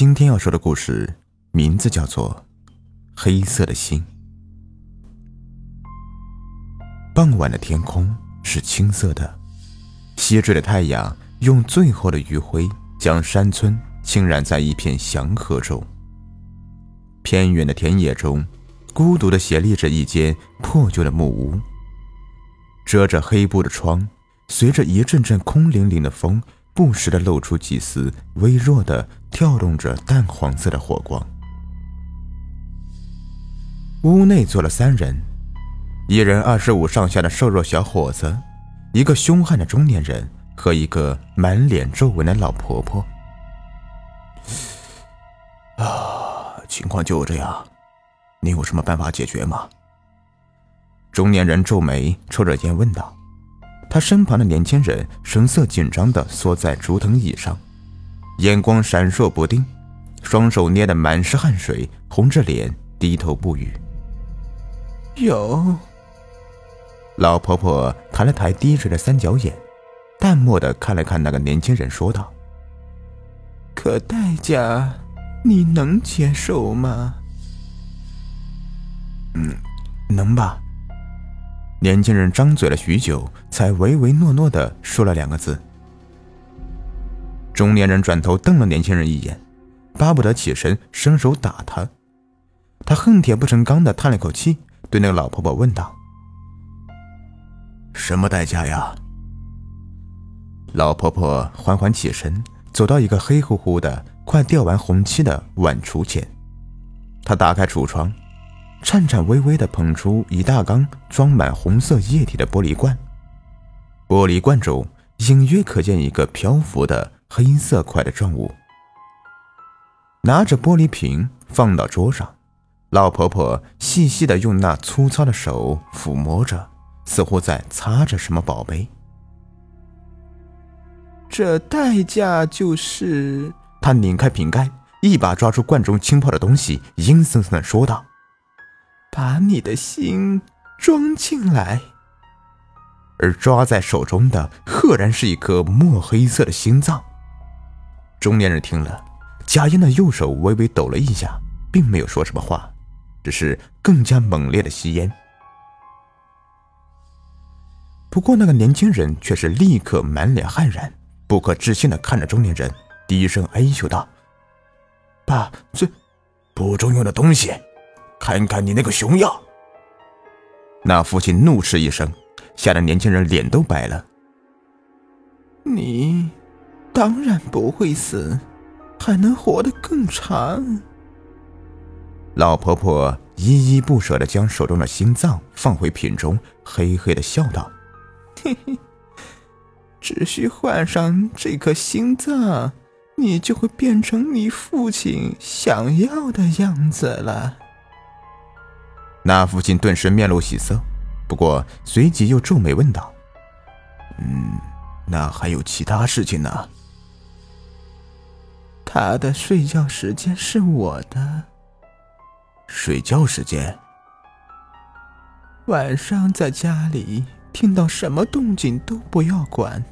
今天要说的故事名字叫做《黑色的心》。傍晚的天空是青色的，西坠的太阳用最后的余晖将山村浸染在一片祥和中。偏远的田野中，孤独的斜立着一间破旧的木屋，遮着黑布的窗，随着一阵阵空灵灵的风。不时的露出几丝微弱的、跳动着淡黄色的火光。屋内坐了三人，一人二十五上下的瘦弱小伙子，一个凶悍的中年人和一个满脸皱纹的老婆婆。啊，情况就这样，你有什么办法解决吗？中年人皱眉，抽着烟问道。他身旁的年轻人神色紧张地缩在竹藤椅上，眼光闪烁不定，双手捏得满是汗水，红着脸低头不语。有。老婆婆抬了抬低垂的三角眼，淡漠地看了看那个年轻人，说道：“可代价你能接受吗？”“嗯，能吧。”年轻人张嘴了许久，才唯唯诺诺的说了两个字。中年人转头瞪了年轻人一眼，巴不得起身伸手打他。他恨铁不成钢的叹了口气，对那个老婆婆问道：“什么代价呀？”老婆婆缓缓起身，走到一个黑乎乎的、快掉完红漆的碗橱前，她打开橱窗。颤颤巍巍地捧出一大缸装满红色液体的玻璃罐，玻璃罐中隐约可见一个漂浮的黑色块的状物。拿着玻璃瓶放到桌上，老婆婆细细地用那粗糙的手抚摸着，似乎在擦着什么宝贝。这代价就是……她拧开瓶盖，一把抓住罐中浸泡的东西，阴森森地说道。把你的心装进来，而抓在手中的赫然是一颗墨黑色的心脏。中年人听了，贾烟的右手微微抖了一下，并没有说什么话，只是更加猛烈的吸烟。不过那个年轻人却是立刻满脸汗然，不可置信的看着中年人，低声哀求道：“爸，这不中用的东西。”看看你那个熊样！那父亲怒斥一声，吓得年轻人脸都白了。你当然不会死，还能活得更长。老婆婆依依不舍的将手中的心脏放回瓶中，嘿嘿的笑道：“嘿嘿，只需换上这颗心脏，你就会变成你父亲想要的样子了。”那父亲顿时面露喜色，不过随即又皱眉问道：“嗯，那还有其他事情呢？”他的睡觉时间是我的。睡觉时间？晚上在家里听到什么动静都不要管，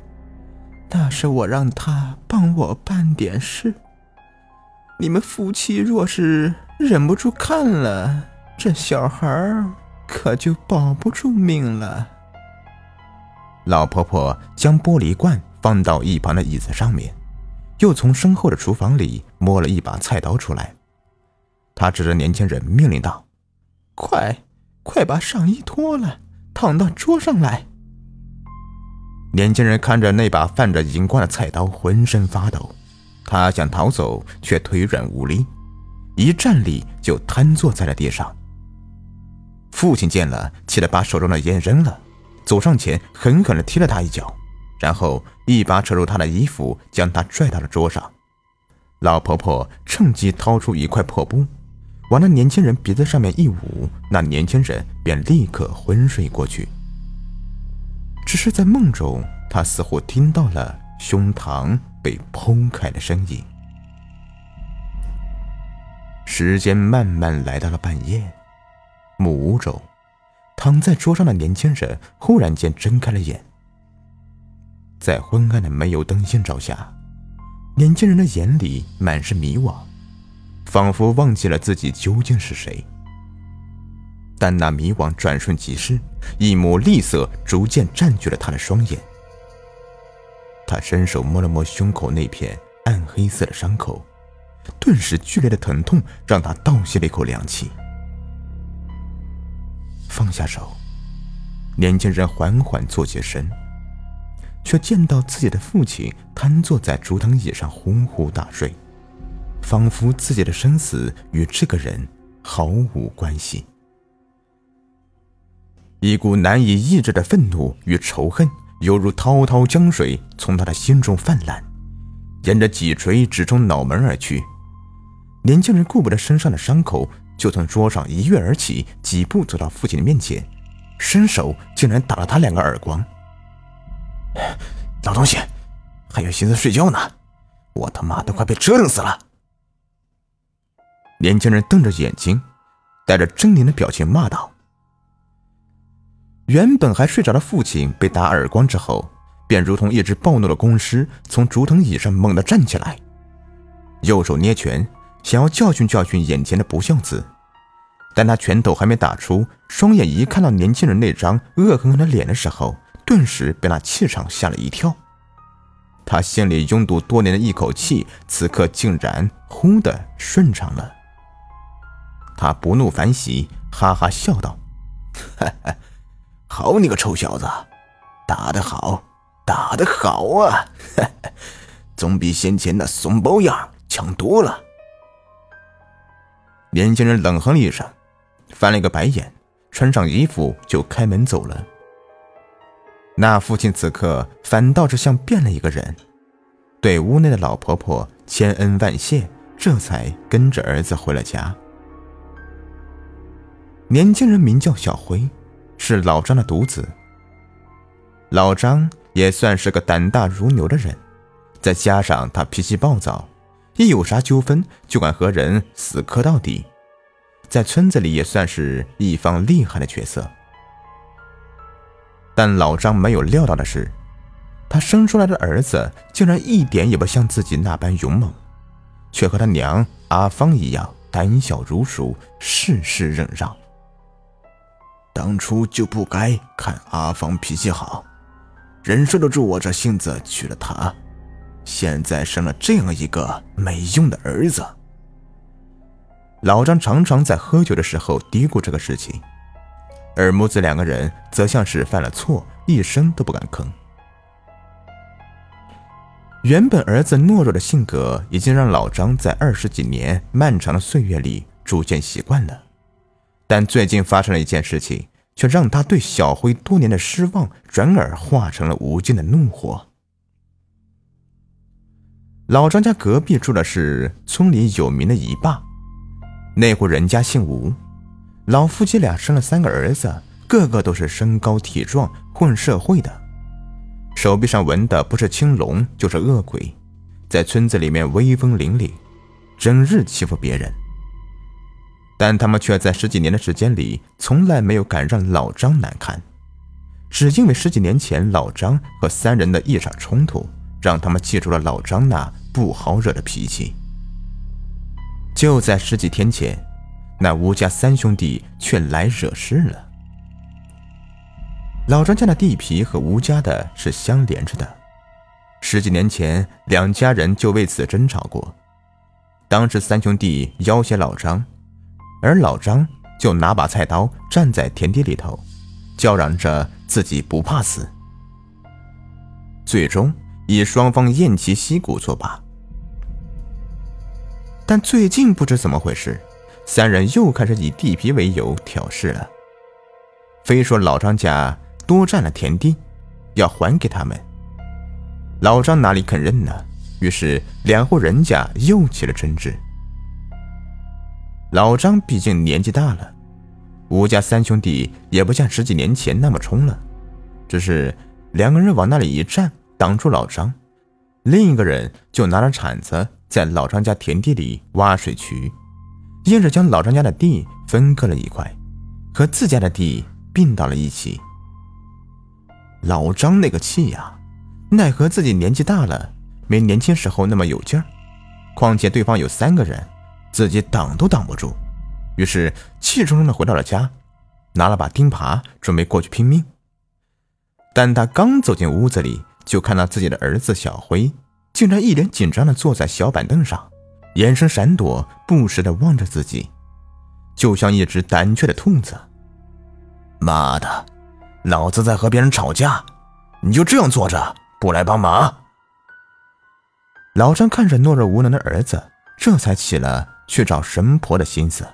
那是我让他帮我办点事。你们夫妻若是忍不住看了。这小孩可就保不住命了。老婆婆将玻璃罐放到一旁的椅子上面，又从身后的厨房里摸了一把菜刀出来。她指着年轻人命令道：“快，快把上衣脱了，躺到桌上来。”年轻人看着那把泛着银光的菜刀，浑身发抖。他想逃走，却腿软无力，一站立就瘫坐在了地上。父亲见了，气得把手中的烟扔了，走上前狠狠地踢了他一脚，然后一把扯住他的衣服，将他拽到了桌上。老婆婆趁机掏出一块破布，往那年轻人鼻子上面一捂，那年轻人便立刻昏睡过去。只是在梦中，他似乎听到了胸膛被剖开的声音。时间慢慢来到了半夜。木屋中，躺在桌上的年轻人忽然间睁开了眼。在昏暗的煤油灯映照下，年轻人的眼里满是迷惘，仿佛忘记了自己究竟是谁。但那迷惘转瞬即逝，一抹厉色逐渐占据了他的双眼。他伸手摸了摸胸口那片暗黑色的伤口，顿时剧烈的疼痛让他倒吸了一口凉气。放下手，年轻人缓缓坐起身，却见到自己的父亲瘫坐在竹藤椅上呼呼大睡，仿佛自己的生死与这个人毫无关系。一股难以抑制的愤怒与仇恨，犹如滔滔江水从他的心中泛滥，沿着脊椎直冲脑门而去。年轻人顾不得身上的伤口，就从桌上一跃而起，几步走到父亲的面前，伸手竟然打了他两个耳光。老东西，还有心思睡觉呢？我他妈都快被折腾死了！年轻人瞪着眼睛，带着狰狞的表情骂道。原本还睡着的父亲被打耳光之后，便如同一只暴怒的公狮，从竹藤椅上猛地站起来，右手捏拳，想要教训教训眼前的不孝子。但他拳头还没打出，双眼一看到年轻人那张恶狠狠的脸的时候，顿时被那气场吓了一跳。他心里拥堵多年的一口气，此刻竟然呼的顺畅了。他不怒反喜，哈哈笑道：“哈哈。”好你个臭小子，打得好，打得好啊！哈哈总比先前那怂包样强多了。年轻人冷哼了一声，翻了一个白眼，穿上衣服就开门走了。那父亲此刻反倒是像变了一个人，对屋内的老婆婆千恩万谢，这才跟着儿子回了家。年轻人名叫小辉。是老张的独子。老张也算是个胆大如牛的人，再加上他脾气暴躁，一有啥纠纷就敢和人死磕到底，在村子里也算是一方厉害的角色。但老张没有料到的是，他生出来的儿子竟然一点也不像自己那般勇猛，却和他娘阿芳一样胆小如鼠，事事忍让。当初就不该看阿芳脾气好，忍受得住我这性子娶了她，现在生了这样一个没用的儿子。老张常常在喝酒的时候嘀咕这个事情，而母子两个人则像是犯了错，一声都不敢吭。原本儿子懦弱的性格，已经让老张在二十几年漫长的岁月里逐渐习惯了。但最近发生了一件事情，却让他对小辉多年的失望转而化成了无尽的怒火。老张家隔壁住的是村里有名的姨爸，那户人家姓吴，老夫妻俩生了三个儿子，个个都是身高体壮、混社会的，手臂上纹的不是青龙就是恶鬼，在村子里面威风凛凛，整日欺负别人。但他们却在十几年的时间里，从来没有敢让老张难堪，只因为十几年前老张和三人的一场冲突，让他们记住了老张那不好惹的脾气。就在十几天前，那吴家三兄弟却来惹事了。老张家的地皮和吴家的是相连着的，十几年前两家人就为此争吵过，当时三兄弟要挟老张。而老张就拿把菜刀站在田地里头，叫嚷着自己不怕死。最终以双方偃旗息鼓作罢。但最近不知怎么回事，三人又开始以地皮为由挑事了，非说老张家多占了田地，要还给他们。老张哪里肯认呢？于是两户人家又起了争执。老张毕竟年纪大了，吴家三兄弟也不像十几年前那么冲了，只是两个人往那里一站，挡住老张，另一个人就拿着铲子在老张家田地里挖水渠，硬是将老张家的地分割了一块，和自家的地并到了一起。老张那个气呀，奈何自己年纪大了，没年轻时候那么有劲儿，况且对方有三个人。自己挡都挡不住，于是气冲冲的回到了家，拿了把钉耙准备过去拼命。但他刚走进屋子里，就看到自己的儿子小辉竟然一脸紧张的坐在小板凳上，眼神闪躲，不时的望着自己，就像一只胆怯的兔子。妈的，老子在和别人吵架，你就这样坐着不来帮忙？老张看着懦弱无能的儿子，这才起了去找神婆的心思。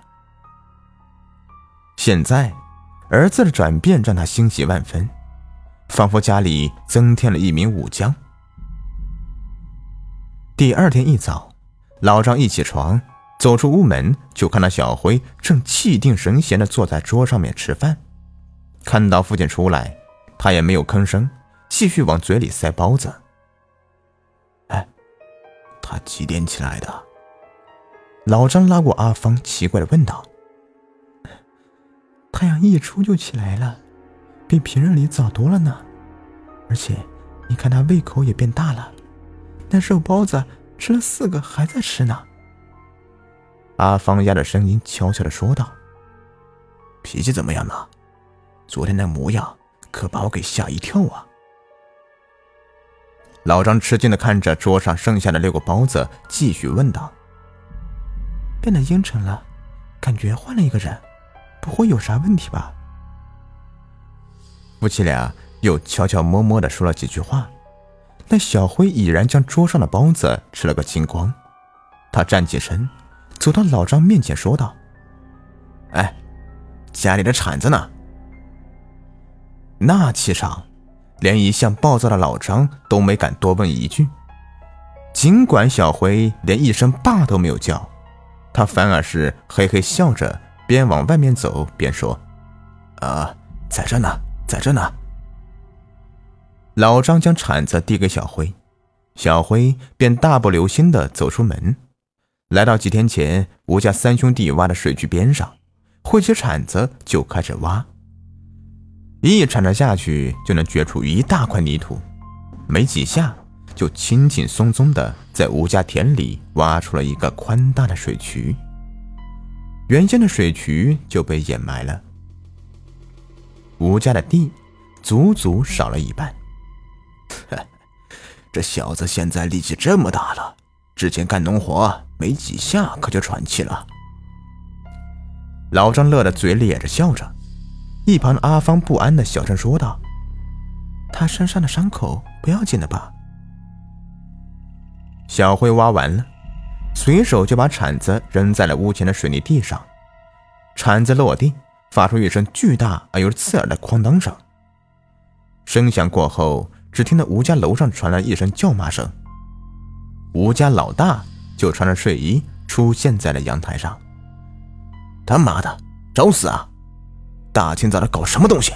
现在，儿子的转变让他欣喜万分，仿佛家里增添了一名武将。第二天一早，老张一起床，走出屋门，就看到小辉正气定神闲地坐在桌上面吃饭。看到父亲出来，他也没有吭声，继续往嘴里塞包子。哎，他几点起来的？老张拉过阿芳，奇怪的问道。太阳一出就起来了，比平日里早多了呢。而且，你看他胃口也变大了，那肉包子吃了四个，还在吃呢。阿芳压着声音悄悄的说道：“脾气怎么样呢？昨天那模样可把我给吓一跳啊！”老张吃惊的看着桌上剩下的六个包子，继续问道：“变得阴沉了，感觉换了一个人。”不会有啥问题吧？夫妻俩又悄悄摸摸的说了几句话，那小辉已然将桌上的包子吃了个精光。他站起身，走到老张面前说道：“哎，家里的铲子呢？”那气场，连一向暴躁的老张都没敢多问一句。尽管小辉连一声爸都没有叫，他反而是嘿嘿笑着。边往外面走边说：“啊，在这呢，在这呢。”老张将铲子递给小辉，小辉便大步流星的走出门，来到几天前吴家三兄弟挖的水渠边上，挥起铲子就开始挖。一铲子下去就能掘出一大块泥土，没几下就轻轻松松的在吴家田里挖出了一个宽大的水渠。原先的水渠就被掩埋了，吴家的地足足少了一半。这小子现在力气这么大了，之前干农活没几下可就喘气了。老张乐得嘴咧着笑着，一旁阿芳不安的小声说道：“他身上的伤口不要紧的吧？”小辉挖完了。随手就把铲子扔在了屋前的水泥地上，铲子落地，发出一声巨大而又刺耳的哐当声。声响过后，只听到吴家楼上传来一声叫骂声。吴家老大就穿着睡衣出现在了阳台上。他妈的，找死啊！大清早的搞什么东西？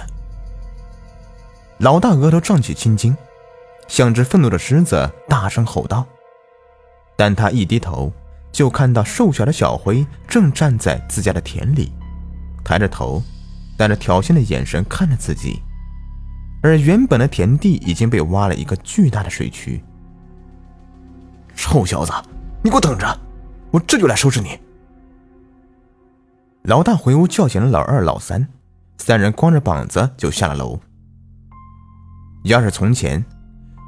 老大额头胀起青筋，像只愤怒的狮子，大声吼道。但他一低头，就看到瘦小的小辉正站在自家的田里，抬着头，带着挑衅的眼神看着自己。而原本的田地已经被挖了一个巨大的水渠。臭小子，你给我等着，我这就来收拾你！老大回屋叫醒了老二、老三，三人光着膀子就下了楼。要是从前，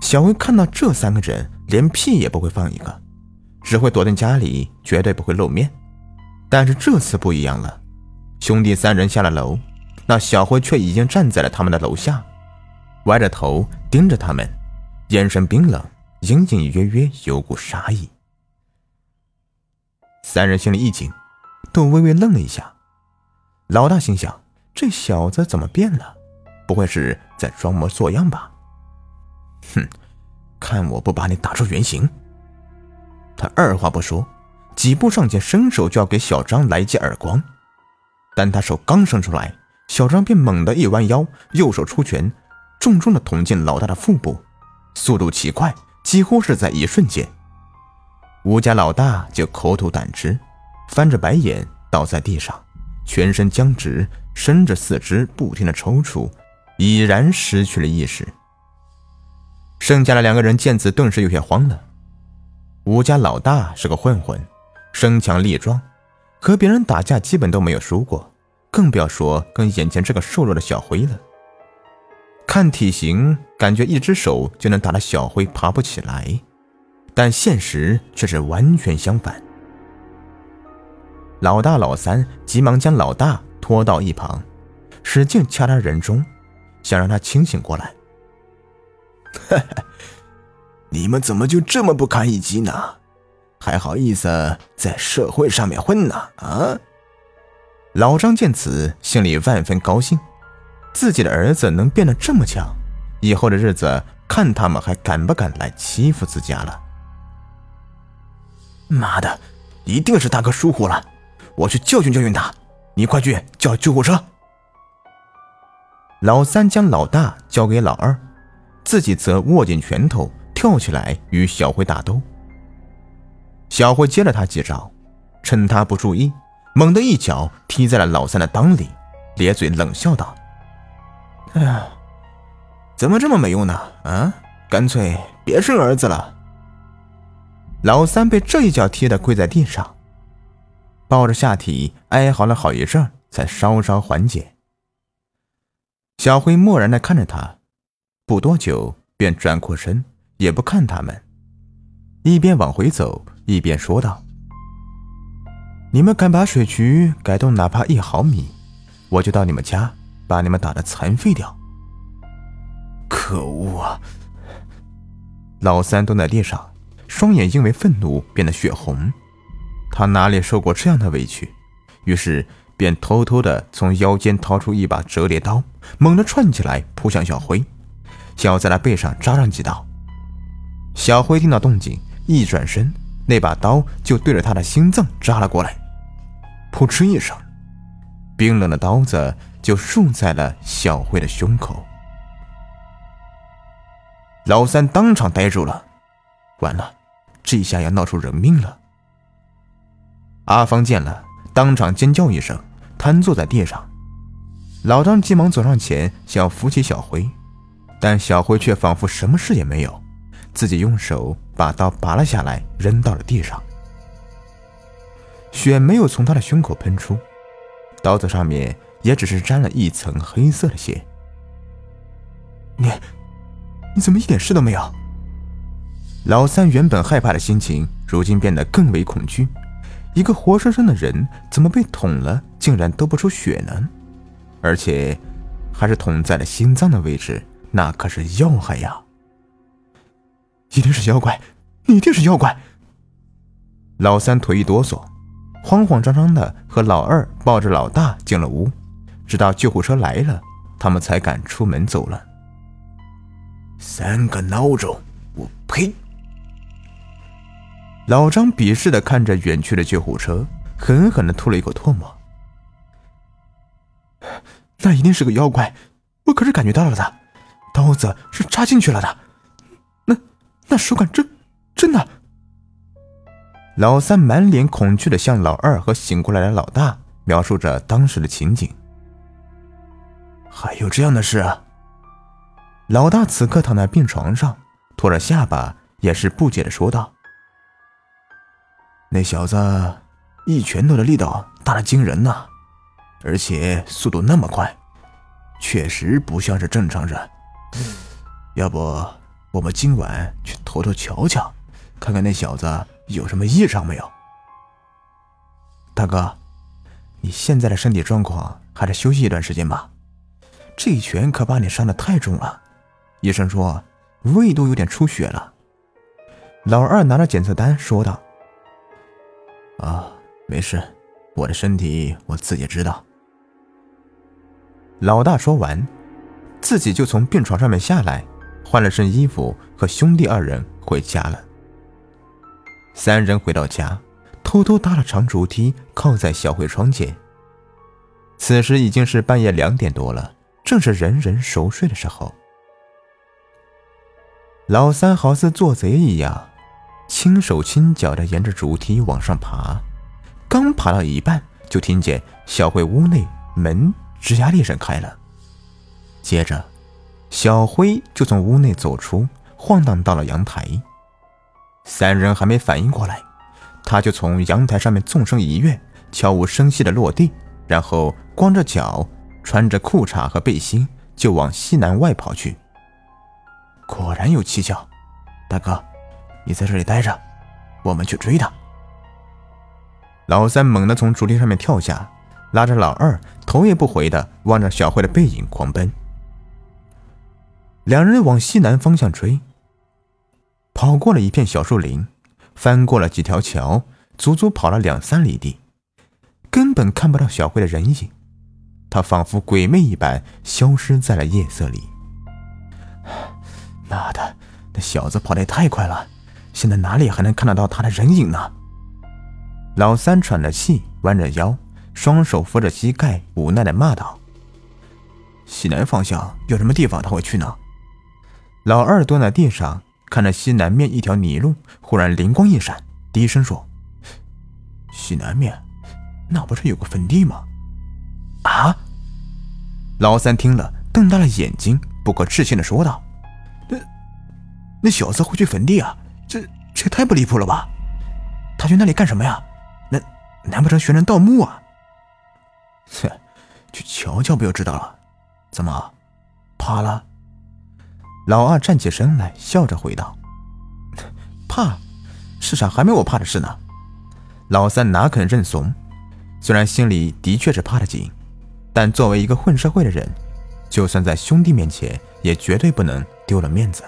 小辉看到这三个人，连屁也不会放一个。只会躲进家里，绝对不会露面。但是这次不一样了，兄弟三人下了楼，那小辉却已经站在了他们的楼下，歪着头盯着他们，眼神冰冷，隐隐约约有股杀意。三人心里一紧，都微微愣了一下。老大心想：这小子怎么变了？不会是在装模作样吧？哼，看我不把你打出原形！他二话不说，几步上前，伸手就要给小张来记耳光。但他手刚伸出来，小张便猛地一弯腰，右手出拳，重重的捅进老大的腹部，速度奇快，几乎是在一瞬间。吴家老大就口吐胆汁，翻着白眼倒在地上，全身僵直，伸着四肢不停的抽搐，已然失去了意识。剩下的两个人见此，顿时有些慌了。吴家老大是个混混，身强力壮，和别人打架基本都没有输过，更不要说跟眼前这个瘦弱的小辉了。看体型，感觉一只手就能打得小辉爬不起来，但现实却是完全相反。老大、老三急忙将老大拖到一旁，使劲掐他人中，想让他清醒过来。你们怎么就这么不堪一击呢？还好意思在社会上面混呢？啊！老张见此，心里万分高兴，自己的儿子能变得这么强，以后的日子看他们还敢不敢来欺负自家了。妈的，一定是大哥疏忽了，我去教训教训他。你快去叫救护车。老三将老大交给老二，自己则握紧拳头。跳起来与小辉打斗，小辉接了他几招，趁他不注意，猛地一脚踢在了老三的裆里，咧嘴冷笑道：“哎呀，怎么这么没用呢？啊，干脆别生儿子了。”老三被这一脚踢得跪在地上，抱着下体哀嚎了好一阵，才稍稍缓解。小辉默然地看着他，不多久便转过身。也不看他们，一边往回走，一边说道：“你们敢把水渠改动哪怕一毫米，我就到你们家把你们打得残废掉。”可恶啊！老三蹲在地上，双眼因为愤怒变得血红。他哪里受过这样的委屈，于是便偷偷的从腰间掏出一把折叠刀，猛地串起来扑向小辉，想要在他背上扎上几刀。小辉听到动静，一转身，那把刀就对着他的心脏扎了过来。噗嗤一声，冰冷的刀子就竖在了小辉的胸口。老三当场呆住了，完了，这下要闹出人命了。阿芳见了，当场尖叫一声，瘫坐在地上。老张急忙走上前，想要扶起小辉，但小辉却仿佛什么事也没有。自己用手把刀拔了下来，扔到了地上。血没有从他的胸口喷出，刀子上面也只是沾了一层黑色的血。你，你怎么一点事都没有？老三原本害怕的心情，如今变得更为恐惧。一个活生生的人，怎么被捅了，竟然都不出血呢？而且，还是捅在了心脏的位置，那可是要害呀！一定是妖怪，你一定是妖怪！老三腿一哆嗦，慌慌张张的和老二抱着老大进了屋，直到救护车来了，他们才敢出门走了。三个孬种，我呸！老张鄙视的看着远去的救护车，狠狠的吐了一口唾沫。那一定是个妖怪，我可是感觉到了的，刀子是插进去了的。那手感真真的。老三满脸恐惧的向老二和醒过来的老大描述着当时的情景。还有这样的事？啊？老大此刻躺在病床上，托着下巴，也是不解的说道：“那小子一拳头的力道大的惊人呐，而且速度那么快，确实不像是正常人。要不……”我们今晚去偷偷瞧瞧，看看那小子有什么异常没有。大哥，你现在的身体状况还是休息一段时间吧。这一拳可把你伤的太重了，医生说胃都有点出血了。老二拿着检测单说道：“啊，没事，我的身体我自己知道。”老大说完，自己就从病床上面下来。换了身衣服，和兄弟二人回家了。三人回到家，偷偷搭了长竹梯，靠在小慧窗前。此时已经是半夜两点多了，正是人人熟睡的时候。老三好似做贼一样，轻手轻脚的沿着竹梯往上爬。刚爬到一半，就听见小慧屋内门吱呀一声开了，接着。小辉就从屋内走出，晃荡到了阳台。三人还没反应过来，他就从阳台上面纵身一跃，悄无声息的落地，然后光着脚，穿着裤衩和背心，就往西南外跑去。果然有蹊跷，大哥，你在这里待着，我们去追他。老三猛地从竹林上面跳下，拉着老二，头也不回的望着小慧的背影狂奔。两人往西南方向追，跑过了一片小树林，翻过了几条桥，足足跑了两三里地，根本看不到小慧的人影，他仿佛鬼魅一般消失在了夜色里。妈的，那小子跑得也太快了，现在哪里还能看得到他的人影呢？老三喘着气，弯着腰，双手扶着膝盖，无奈的骂道：“西南方向有什么地方他会去呢？”老二蹲在地上，看着西南面一条泥路，忽然灵光一闪，低声说：“西南面，那不是有个坟地吗？”啊！老三听了，瞪大了眼睛，不可置信的说道：“那那小子会去坟地啊？这这太不离谱了吧？他去那里干什么呀？”难不成学人盗墓啊？切，去瞧瞧不就知道了。怎么，怕了？老二站起身来，笑着回道：“怕？世上还没我怕的事呢。”老三哪肯认怂？虽然心里的确是怕得紧，但作为一个混社会的人，就算在兄弟面前，也绝对不能丢了面子。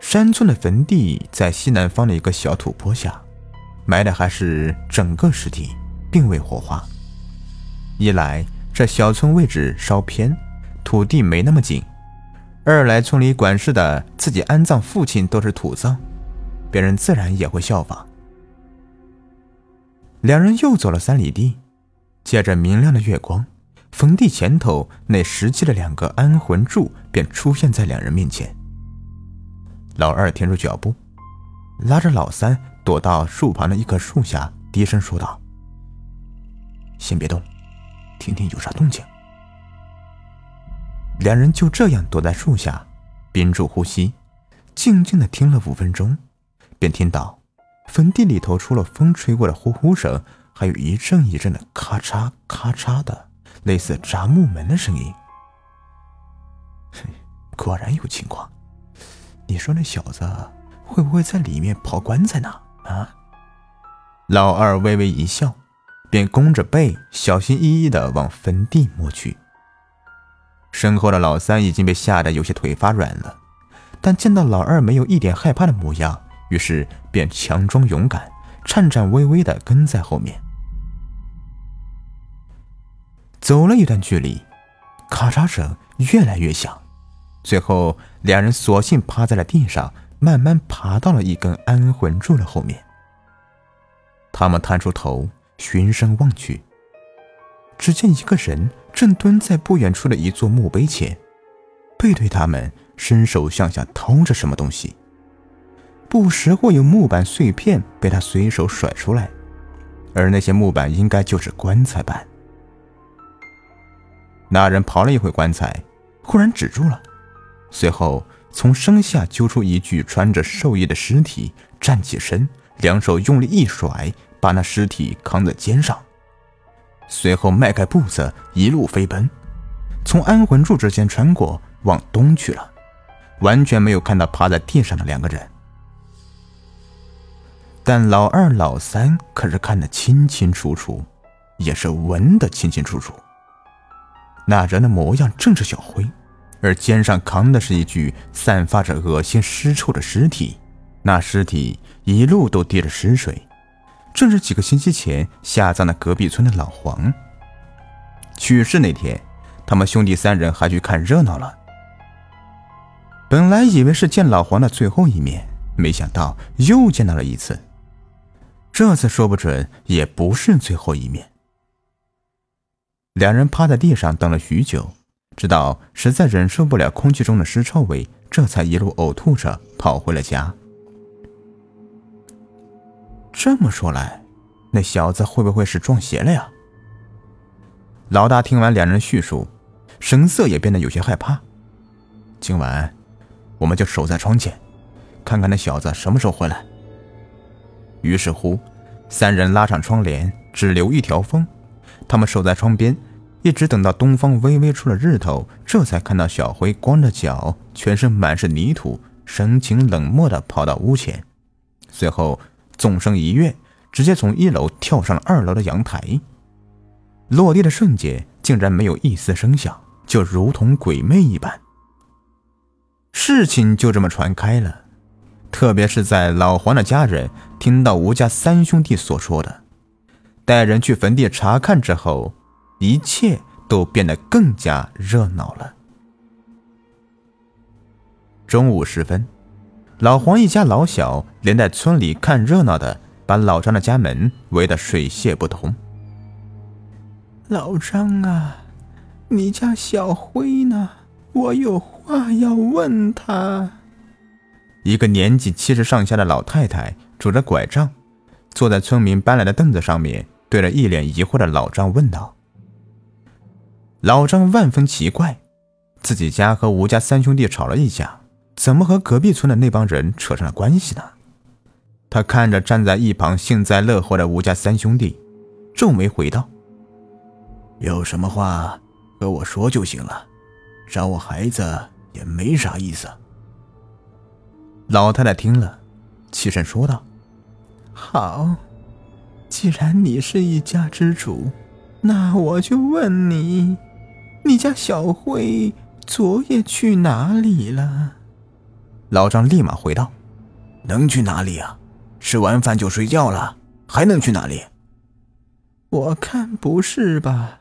山村的坟地在西南方的一个小土坡下。埋的还是整个尸体，并未火化。一来这小村位置稍偏，土地没那么紧；二来村里管事的自己安葬父亲都是土葬，别人自然也会效仿。两人又走了三里地，借着明亮的月光，坟地前头那石砌的两个安魂柱便出现在两人面前。老二停住脚步，拉着老三。躲到树旁的一棵树下，低声说道：“先别动，听听有啥动静。”两人就这样躲在树下，屏住呼吸，静静的听了五分钟，便听到坟地里头除了风吹过的呼呼声，还有一阵一阵的咔嚓咔嚓的，类似砸木门的声音。果然有情况，你说那小子会不会在里面刨棺材呢？啊！老二微微一笑，便弓着背，小心翼翼地往坟地摸去。身后的老三已经被吓得有些腿发软了，但见到老二没有一点害怕的模样，于是便强装勇敢，颤颤巍巍地跟在后面。走了一段距离，咔嚓声越来越响，最后两人索性趴在了地上。慢慢爬到了一根安魂柱的后面，他们探出头，循声望去，只见一个人正蹲在不远处的一座墓碑前，背对他们，伸手向下掏着什么东西。不时会有木板碎片被他随手甩出来，而那些木板应该就是棺材板。那人刨了一会棺材，忽然止住了，随后。从身下揪出一具穿着寿衣的尸体，站起身，两手用力一甩，把那尸体扛在肩上，随后迈开步子，一路飞奔，从安魂柱之间穿过，往东去了，完全没有看到趴在地上的两个人。但老二、老三可是看得清清楚楚，也是闻得清清楚楚，那人的模样正是小辉。而肩上扛的是一具散发着恶心尸臭的尸体，那尸体一路都滴着尸水，正是几个星期前下葬的隔壁村的老黄。去世那天，他们兄弟三人还去看热闹了。本来以为是见老黄的最后一面，没想到又见到了一次，这次说不准也不是最后一面。两人趴在地上等了许久。直到实在忍受不了空气中的尸臭味，这才一路呕吐着跑回了家。这么说来，那小子会不会是撞邪了呀？老大听完两人叙述，神色也变得有些害怕。今晚，我们就守在窗前，看看那小子什么时候回来。于是乎，三人拉上窗帘，只留一条缝。他们守在窗边，一直等到东方微微出了日头，这才看到小辉光着脚，全身满是泥土，神情冷漠地跑到屋前，随后纵身一跃，直接从一楼跳上了二楼的阳台。落地的瞬间，竟然没有一丝声响，就如同鬼魅一般。事情就这么传开了，特别是在老黄的家人听到吴家三兄弟所说的，带人去坟地查看之后，一切都变得更加热闹了。中午时分，老黄一家老小连带村里看热闹的，把老张的家门围得水泄不通。老张啊，你家小辉呢？我有话要问他。一个年纪七十上下的老太太拄着拐杖，坐在村民搬来的凳子上面，对着一脸疑惑的老张问道：“老张万分奇怪，自己家和吴家三兄弟吵了一架，怎么和隔壁村的那帮人扯上了关系呢？”他看着站在一旁幸灾乐祸的吴家三兄弟，皱眉回道。有什么话和我说就行了，找我孩子也没啥意思。老太太听了，起身说道：“好，既然你是一家之主，那我就问你，你家小慧昨夜去哪里了？”老张立马回道：“能去哪里啊？吃完饭就睡觉了，还能去哪里？”我看不是吧。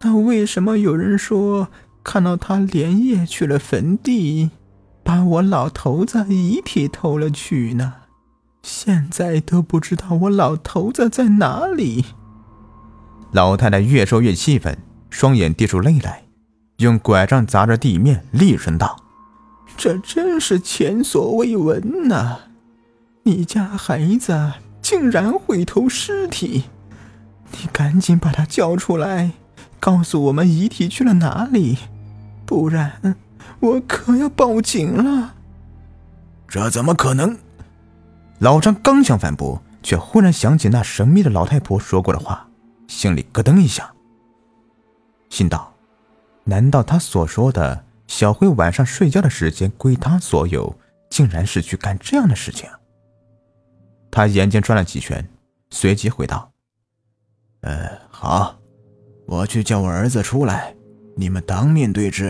那为什么有人说看到他连夜去了坟地，把我老头子遗体偷了去呢？现在都不知道我老头子在哪里。老太太越说越气愤，双眼滴出泪来，用拐杖砸着地面，厉声道：“这真是前所未闻呐！你家孩子竟然会偷尸体，你赶紧把他叫出来！”告诉我们遗体去了哪里，不然我可要报警了。这怎么可能？老张刚想反驳，却忽然想起那神秘的老太婆说过的话，心里咯噔一下，心道：难道他所说的小辉晚上睡觉的时间归他所有，竟然是去干这样的事情？他眼睛转了几圈，随即回道：“呃，好。”我去叫我儿子出来，你们当面对质。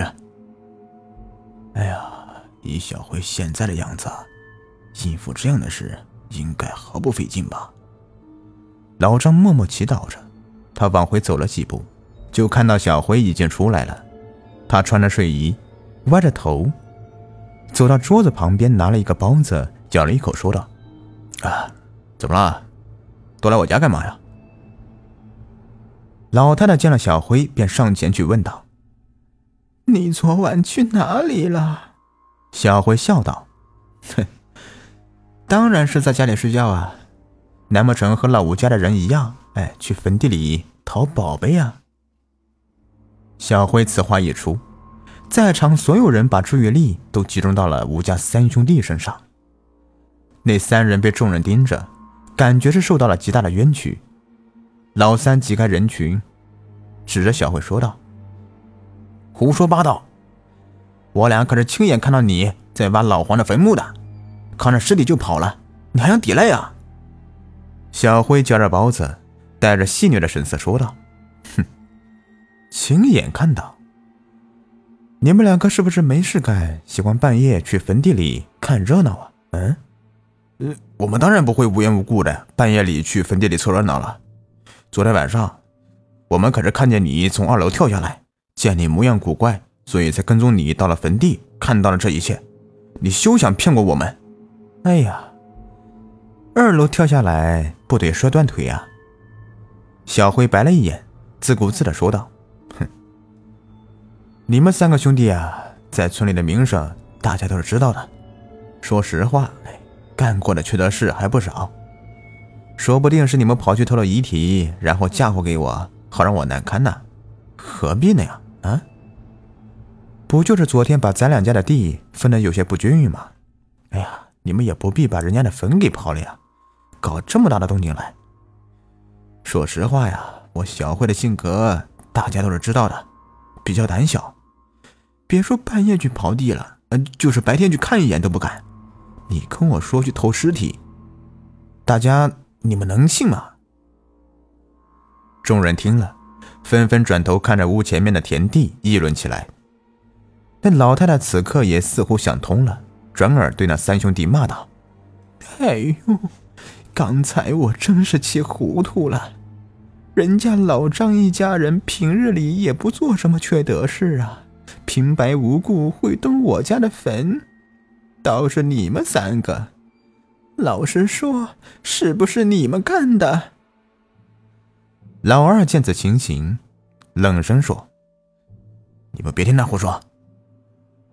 哎呀，以小辉现在的样子，应付这样的事应该毫不费劲吧？老张默默祈祷着，他往回走了几步，就看到小辉已经出来了。他穿着睡衣，歪着头，走到桌子旁边，拿了一个包子，咬了一口，说道：“啊，怎么了？都来我家干嘛呀？”老太太见了小辉，便上前去问道：“你昨晚去哪里了？”小辉笑道：“哼，当然是在家里睡觉啊，难不成和老吴家的人一样，哎，去坟地里淘宝贝呀？”小辉此话一出，在场所有人把注意力都集中到了吴家三兄弟身上。那三人被众人盯着，感觉是受到了极大的冤屈。老三挤开人群，指着小慧说道：“胡说八道！我俩可是亲眼看到你在挖老黄的坟墓的，扛着尸体就跑了，你还想抵赖啊？”小辉嚼着包子，带着戏谑的神色说道：“，亲眼看到？你们两个是不是没事干，喜欢半夜去坟地里看热闹啊？嗯，呃，我们当然不会无缘无故的半夜里去坟地里凑热闹了。”昨天晚上，我们可是看见你从二楼跳下来，见你模样古怪，所以才跟踪你到了坟地，看到了这一切。你休想骗过我们！哎呀，二楼跳下来不得摔断腿啊！小辉白了一眼，自顾自的说道：“，你们三个兄弟啊，在村里的名声大家都是知道的。说实话，干过的缺德事还不少。”说不定是你们跑去偷了遗体，然后嫁祸给我，好让我难堪呢？何必呢呀？啊？不就是昨天把咱两家的地分的有些不均匀吗？哎呀，你们也不必把人家的坟给刨了呀，搞这么大的动静来？说实话呀，我小慧的性格大家都是知道的，比较胆小，别说半夜去刨地了，嗯，就是白天去看一眼都不敢。你跟我说去偷尸体，大家你们能信吗？众人听了，纷纷转头看着屋前面的田地，议论起来。那老太太此刻也似乎想通了，转而对那三兄弟骂道：“哎呦，刚才我真是气糊涂了。人家老张一家人平日里也不做什么缺德事啊，平白无故会动我家的坟。”倒是你们三个，老实说，是不是你们干的？老二见此情形，冷声说：“你们别听他胡说，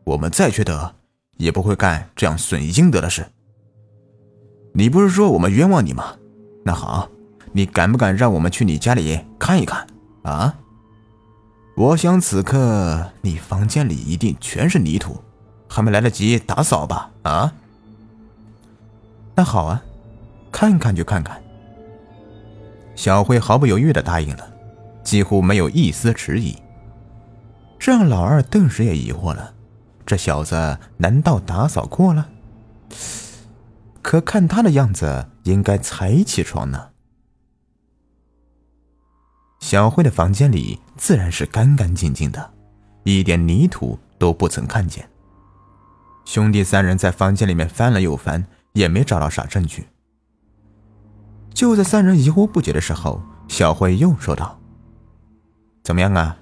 我们再缺德，也不会干这样损阴德的事。你不是说我们冤枉你吗？那好，你敢不敢让我们去你家里看一看？啊？我想此刻你房间里一定全是泥土。”还没来得及打扫吧？啊，那好啊，看看就看看。小慧毫不犹豫的答应了，几乎没有一丝迟疑。这让老二顿时也疑惑了：这小子难道打扫过了？可看他的样子，应该才起床呢。小慧的房间里自然是干干净净的，一点泥土都不曾看见。兄弟三人在房间里面翻了又翻，也没找到啥证据。就在三人疑惑不解的时候，小慧又说道：“怎么样啊？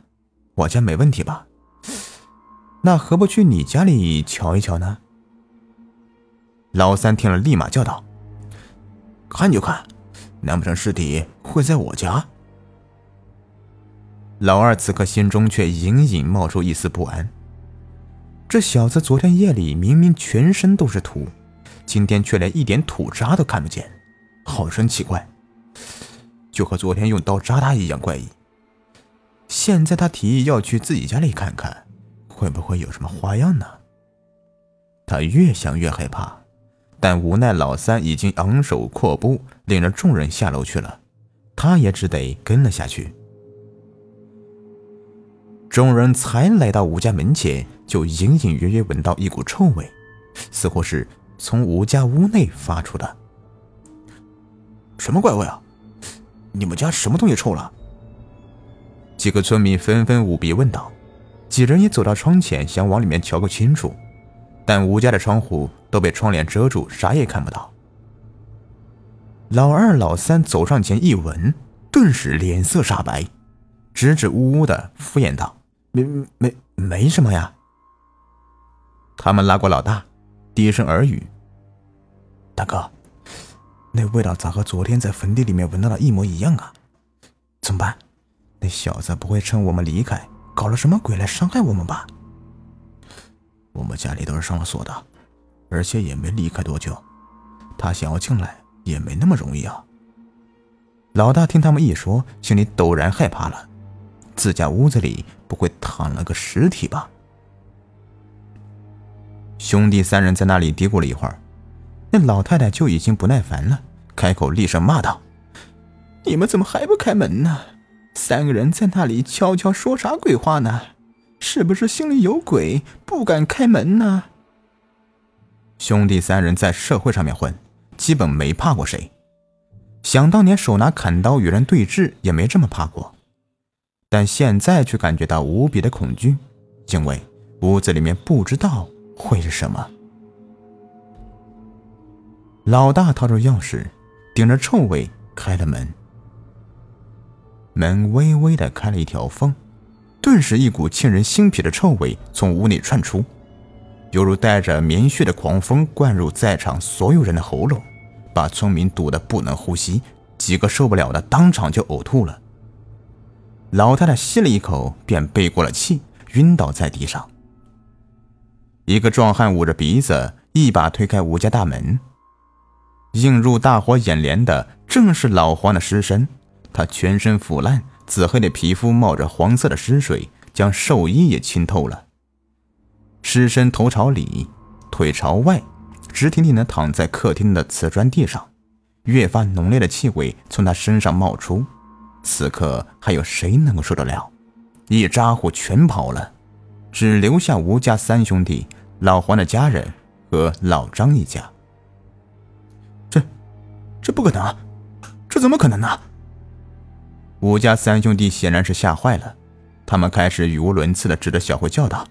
我家没问题吧？那何不去你家里瞧一瞧呢？”老三听了，立马叫道：“看就看，难不成尸体会在我家？”老二此刻心中却隐隐冒出一丝不安。这小子昨天夜里明明全身都是土，今天却连一点土渣都看不见，好生奇怪，就和昨天用刀扎他一样怪异。现在他提议要去自己家里看看，会不会有什么花样呢？他越想越害怕，但无奈老三已经昂首阔步，领着众人下楼去了，他也只得跟了下去。众人才来到吴家门前，就隐隐约约闻到一股臭味，似乎是从吴家屋内发出的。什么怪味啊？你们家什么东西臭了？几个村民纷纷捂鼻问道。几人也走到窗前，想往里面瞧个清楚，但吴家的窗户都被窗帘遮住，啥也看不到。老二、老三走上前一闻，顿时脸色煞白，支支吾吾的敷衍道。没没没什么呀。他们拉过老大，低声耳语：“大哥，那味道咋和昨天在坟地里面闻到的一模一样啊？怎么办？那小子不会趁我们离开，搞了什么鬼来伤害我们吧？我们家里都是上了锁的，而且也没离开多久，他想要进来也没那么容易啊。”老大听他们一说，心里陡然害怕了。自家屋子里不会躺了个尸体吧？兄弟三人在那里嘀咕了一会儿，那老太太就已经不耐烦了，开口厉声骂道：“你们怎么还不开门呢？三个人在那里悄悄说啥鬼话呢？是不是心里有鬼，不敢开门呢？”兄弟三人在社会上面混，基本没怕过谁，想当年手拿砍刀与人对峙，也没这么怕过。但现在却感觉到无比的恐惧，因为屋子里面不知道会是什么。老大掏出钥匙，顶着臭味开了门。门微微的开了一条缝，顿时一股沁人心脾的臭味从屋内窜出，犹如带着棉絮的狂风灌入在场所有人的喉咙，把村民堵得不能呼吸，几个受不了的当场就呕吐了。老太太吸了一口，便背过了气，晕倒在地上。一个壮汉捂着鼻子，一把推开吴家大门。映入大伙眼帘的正是老黄的尸身，他全身腐烂，紫黑的皮肤冒着黄色的尸水，将寿衣也浸透了。尸身头朝里，腿朝外，直挺挺地躺在客厅的瓷砖地上，越发浓烈的气味从他身上冒出。此刻还有谁能够受得了？一扎呼全跑了，只留下吴家三兄弟、老黄的家人和老张一家。这，这不可能！这怎么可能呢？吴家三兄弟显然是吓坏了，他们开始语无伦次的指着小慧叫道：“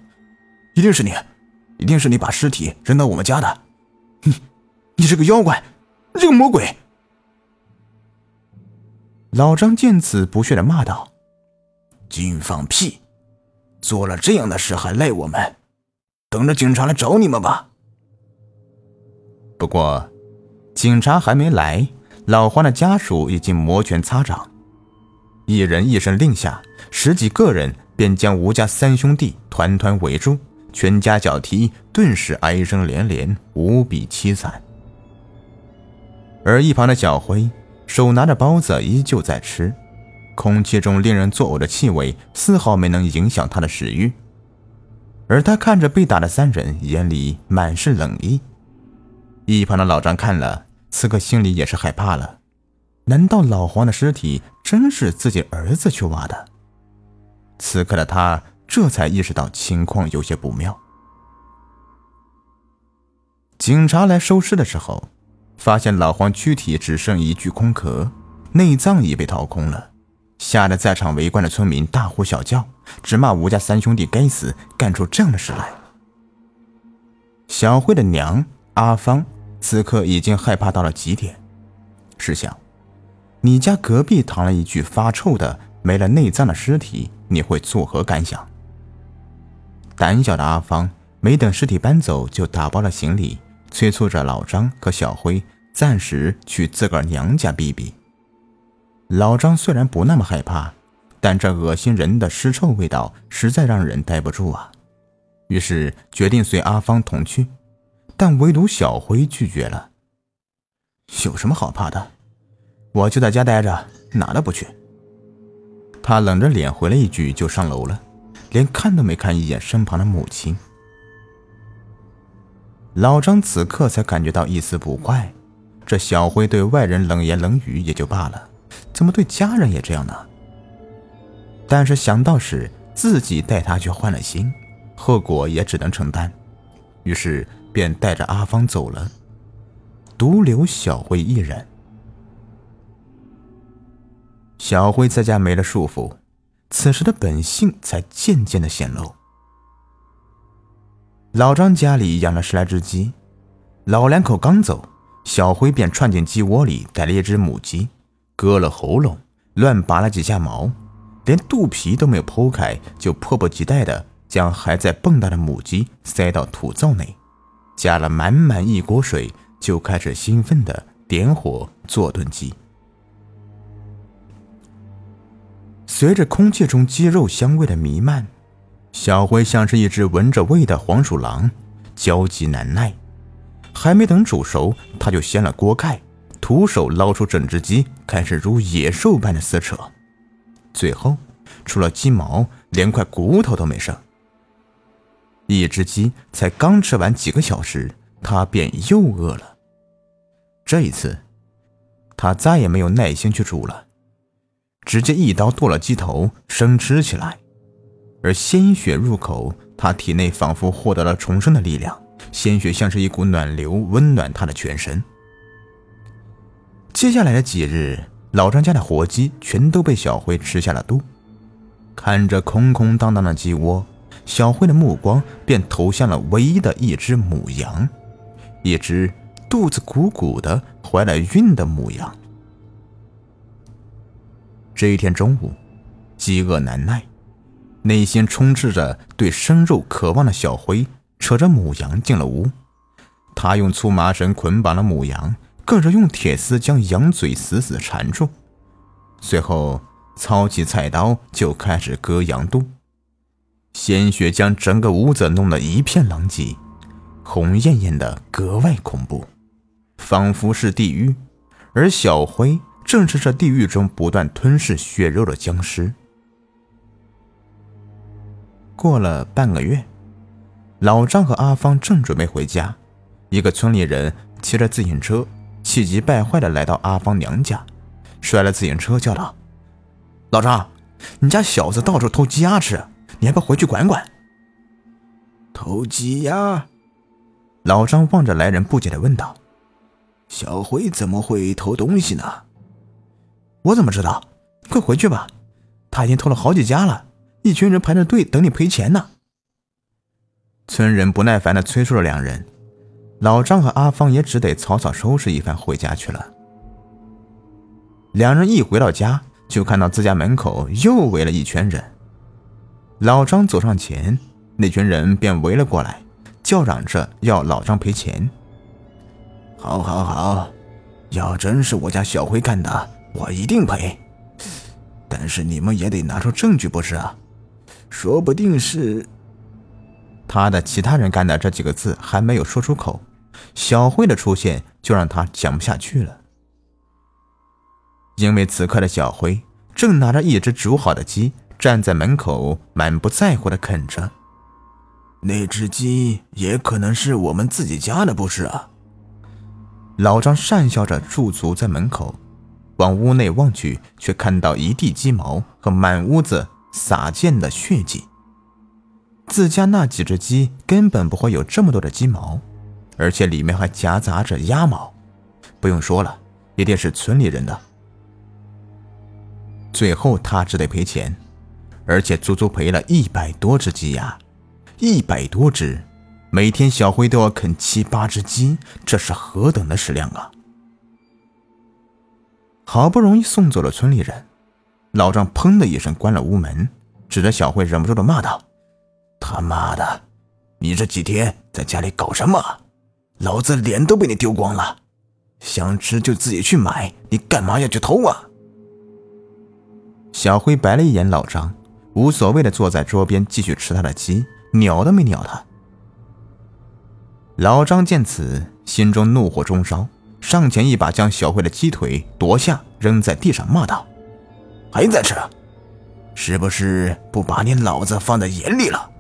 一定是你，一定是你把尸体扔到我们家的！你，你是个妖怪，你这个魔鬼！”老张见此不屑的骂道：“净放屁！做了这样的事还赖我们？等着警察来找你们吧！”不过，警察还没来，老黄的家属已经摩拳擦掌。一人一声令下，十几个人便将吴家三兄弟团团围住，全家脚踢，顿时哀声连连，无比凄惨。而一旁的小辉。手拿着包子，依旧在吃，空气中令人作呕的气味丝毫没能影响他的食欲。而他看着被打的三人，眼里满是冷意。一旁的老张看了，此刻心里也是害怕了。难道老黄的尸体真是自己儿子去挖的？此刻的他这才意识到情况有些不妙。警察来收尸的时候。发现老黄躯体只剩一具空壳，内脏已被掏空了，吓得在场围观的村民大呼小叫，直骂吴家三兄弟该死，干出这样的事来。小慧的娘阿芳此刻已经害怕到了极点。试想，你家隔壁躺了一具发臭的、没了内脏的尸体，你会作何感想？胆小的阿芳没等尸体搬走，就打包了行李。催促着老张和小辉暂时去自个儿娘家避避。老张虽然不那么害怕，但这恶心人的尸臭味道实在让人待不住啊。于是决定随阿芳同去，但唯独小辉拒绝了。有什么好怕的？我就在家待着，哪都不去。他冷着脸回了一句，就上楼了，连看都没看一眼身旁的母亲。老张此刻才感觉到一丝不快，这小辉对外人冷言冷语也就罢了，怎么对家人也这样呢？但是想到是自己带他去换了心，后果也只能承担，于是便带着阿芳走了，独留小辉一人。小辉在家没了束缚，此时的本性才渐渐的显露。老张家里养了十来只鸡，老两口刚走，小辉便窜进鸡窝里逮了一只母鸡，割了喉咙，乱拔了几下毛，连肚皮都没有剖开，就迫不及待地将还在蹦跶的母鸡塞到土灶内，加了满满一锅水，就开始兴奋地点火做炖鸡。随着空气中鸡肉香味的弥漫。小辉像是一只闻着味的黄鼠狼，焦急难耐。还没等煮熟，他就掀了锅盖，徒手捞出整只鸡，开始如野兽般的撕扯。最后，除了鸡毛，连块骨头都没剩。一只鸡才刚吃完几个小时，他便又饿了。这一次，他再也没有耐心去煮了，直接一刀剁了鸡头，生吃起来。而鲜血入口，他体内仿佛获得了重生的力量，鲜血像是一股暖流，温暖他的全身。接下来的几日，老张家的活鸡全都被小辉吃下了肚。看着空空荡荡的鸡窝，小辉的目光便投向了唯一的一只母羊，一只肚子鼓鼓的、怀了孕的母羊。这一天中午，饥饿难耐。内心充斥着对生肉渴望的小辉，扯着母羊进了屋。他用粗麻绳捆绑了母羊，更是用铁丝将羊嘴死死缠住，随后操起菜刀就开始割羊肚。鲜血将整个屋子弄得一片狼藉，红艳艳的，格外恐怖，仿佛是地狱。而小辉正是这地狱中不断吞噬血肉的僵尸。过了半个月，老张和阿芳正准备回家，一个村里人骑着自行车，气急败坏的来到阿芳娘家，摔了自行车，叫道：“老张，你家小子到处偷鸡鸭吃，你还不回去管管？”偷鸡鸭？老张望着来人，不解的问道：“小辉怎么会偷东西呢？”我怎么知道？快回去吧，他已经偷了好几家了，一群人排着队等你赔钱呢。村人不耐烦的催促着两人，老张和阿芳也只得草草收拾一番回家去了。两人一回到家，就看到自家门口又围了一圈人。老张走上前，那群人便围了过来，叫嚷着要老张赔钱。好，好，好，要真是我家小辉干的。我一定赔，但是你们也得拿出证据不是啊？说不定是他的其他人干的。这几个字还没有说出口，小慧的出现就让他讲不下去了。因为此刻的小辉正拿着一只煮好的鸡站在门口，满不在乎的啃着。那只鸡也可能是我们自己家的，不是啊？老张讪笑着驻足在门口。往屋内望去，却看到一地鸡毛和满屋子洒溅的血迹。自家那几只鸡根本不会有这么多的鸡毛，而且里面还夹杂着鸭毛。不用说了，一定是村里人的。最后他只得赔钱，而且足足赔了一百多只鸡鸭，一百多只，每天小辉都要啃七八只鸡，这是何等的食量啊！好不容易送走了村里人，老张砰的一声关了屋门，指着小慧，忍不住的骂道：“他妈的，你这几天在家里搞什么？老子脸都被你丢光了！想吃就自己去买，你干嘛要去偷啊？”小辉白了一眼老张，无所谓的坐在桌边继续吃他的鸡，鸟都没鸟他。老张见此，心中怒火中烧。上前一把将小慧的鸡腿夺下，扔在地上，骂道：“还在吃？是不是不把你老子放在眼里了？”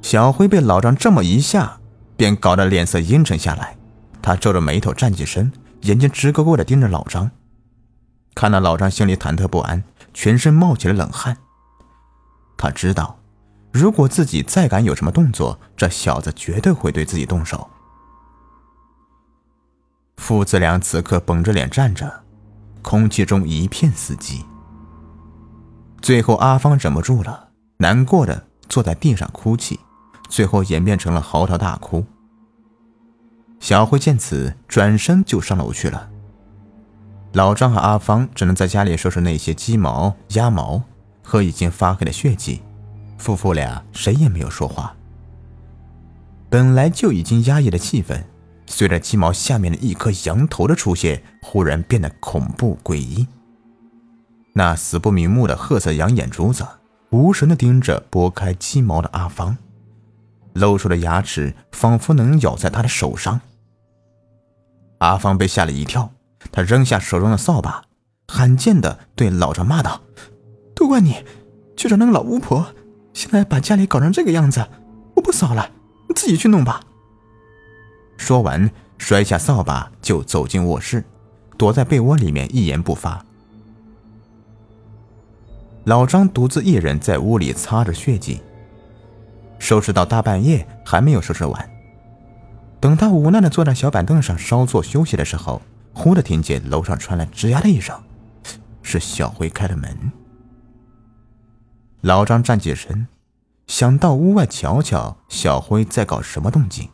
小辉被老张这么一下，便搞得脸色阴沉下来。他皱着眉头站起身，眼睛直勾勾地盯着老张。看到老张心里忐忑不安，全身冒起了冷汗。他知道，如果自己再敢有什么动作，这小子绝对会对自己动手。父子俩此刻绷着脸站着，空气中一片死寂。最后，阿芳忍不住了，难过的坐在地上哭泣，最后演变成了嚎啕大哭。小慧见此，转身就上楼去了。老张和阿芳只能在家里收拾那些鸡毛、鸭毛和已经发黑的血迹，夫妇俩谁也没有说话。本来就已经压抑的气氛。随着鸡毛下面的一颗羊头的出现，忽然变得恐怖诡异。那死不瞑目的褐色羊眼珠子，无神地盯着拨开鸡毛的阿芳，露出的牙齿仿佛能咬在他的手上。阿芳被吓了一跳，他扔下手中的扫把，罕见的对老张骂道：“都怪你，去找那个老巫婆，现在把家里搞成这个样子，我不扫了，你自己去弄吧。”说完，摔下扫把就走进卧室，躲在被窝里面一言不发。老张独自一人在屋里擦着血迹，收拾到大半夜还没有收拾完。等他无奈的坐在小板凳上稍作休息的时候，忽的听见楼上传来吱呀的一声，是小辉开的门。老张站起身，想到屋外瞧瞧小辉在搞什么动静。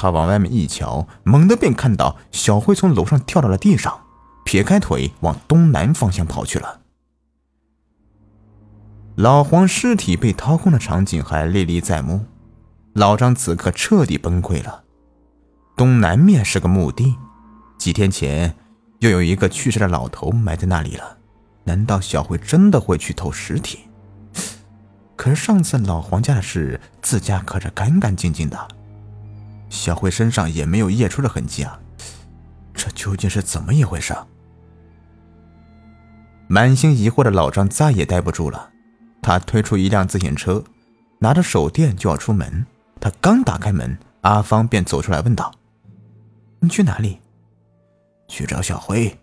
他往外面一瞧，猛地便看到小辉从楼上跳到了地上，撇开腿往东南方向跑去了。老黄尸体被掏空的场景还历历在目，老张此刻彻底崩溃了。东南面是个墓地，几天前又有一个去世的老头埋在那里了。难道小辉真的会去偷尸体？可是上次老黄家的事，自家可是干干净净的。小慧身上也没有液出的痕迹啊，这究竟是怎么一回事？满心疑惑的老张再也待不住了，他推出一辆自行车，拿着手电就要出门。他刚打开门，阿芳便走出来问道：“你去哪里？去找小辉。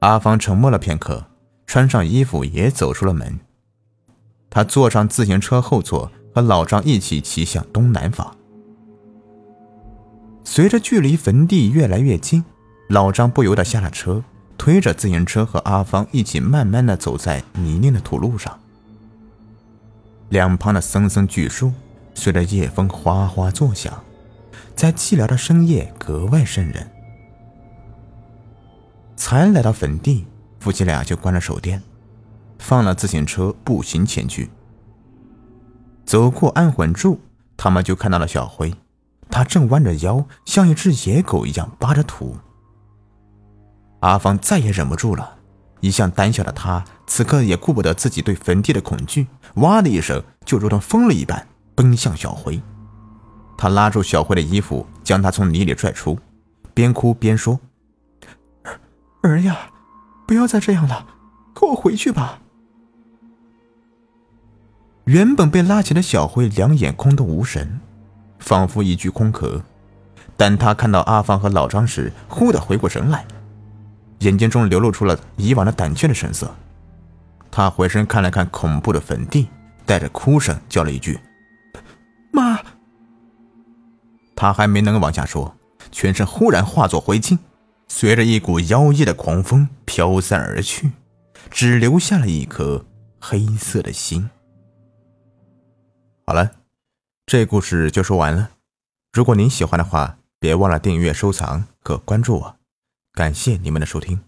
阿芳沉默了片刻，穿上衣服也走出了门。他坐上自行车后座，和老张一起骑向东南方。随着距离坟地越来越近，老张不由得下了车，推着自行车和阿芳一起慢慢的走在泥泞的土路上。两旁的森森巨树随着夜风哗哗作响，在寂寥的深夜格外瘆人。才来到坟地，夫妻俩就关了手电，放了自行车，步行前去。走过安魂柱，他们就看到了小辉，他正弯着腰，像一只野狗一样扒着土。阿芳再也忍不住了，一向胆小的他，此刻也顾不得自己对坟地的恐惧，哇的一声，就如同疯了一般奔向小辉。他拉住小辉的衣服，将他从泥里拽出，边哭边说。儿呀，不要再这样了，跟我回去吧。原本被拉起的小辉两眼空洞无神，仿佛一具空壳。但他看到阿芳和老张时，忽地回过神来，眼睛中流露出了以往的胆怯的神色。他回身看了看恐怖的坟地，带着哭声叫了一句：“妈！”他还没能往下说，全身忽然化作灰烬。随着一股妖异的狂风飘散而去，只留下了一颗黑色的心。好了，这故事就说完了。如果您喜欢的话，别忘了订阅、收藏和关注我。感谢你们的收听。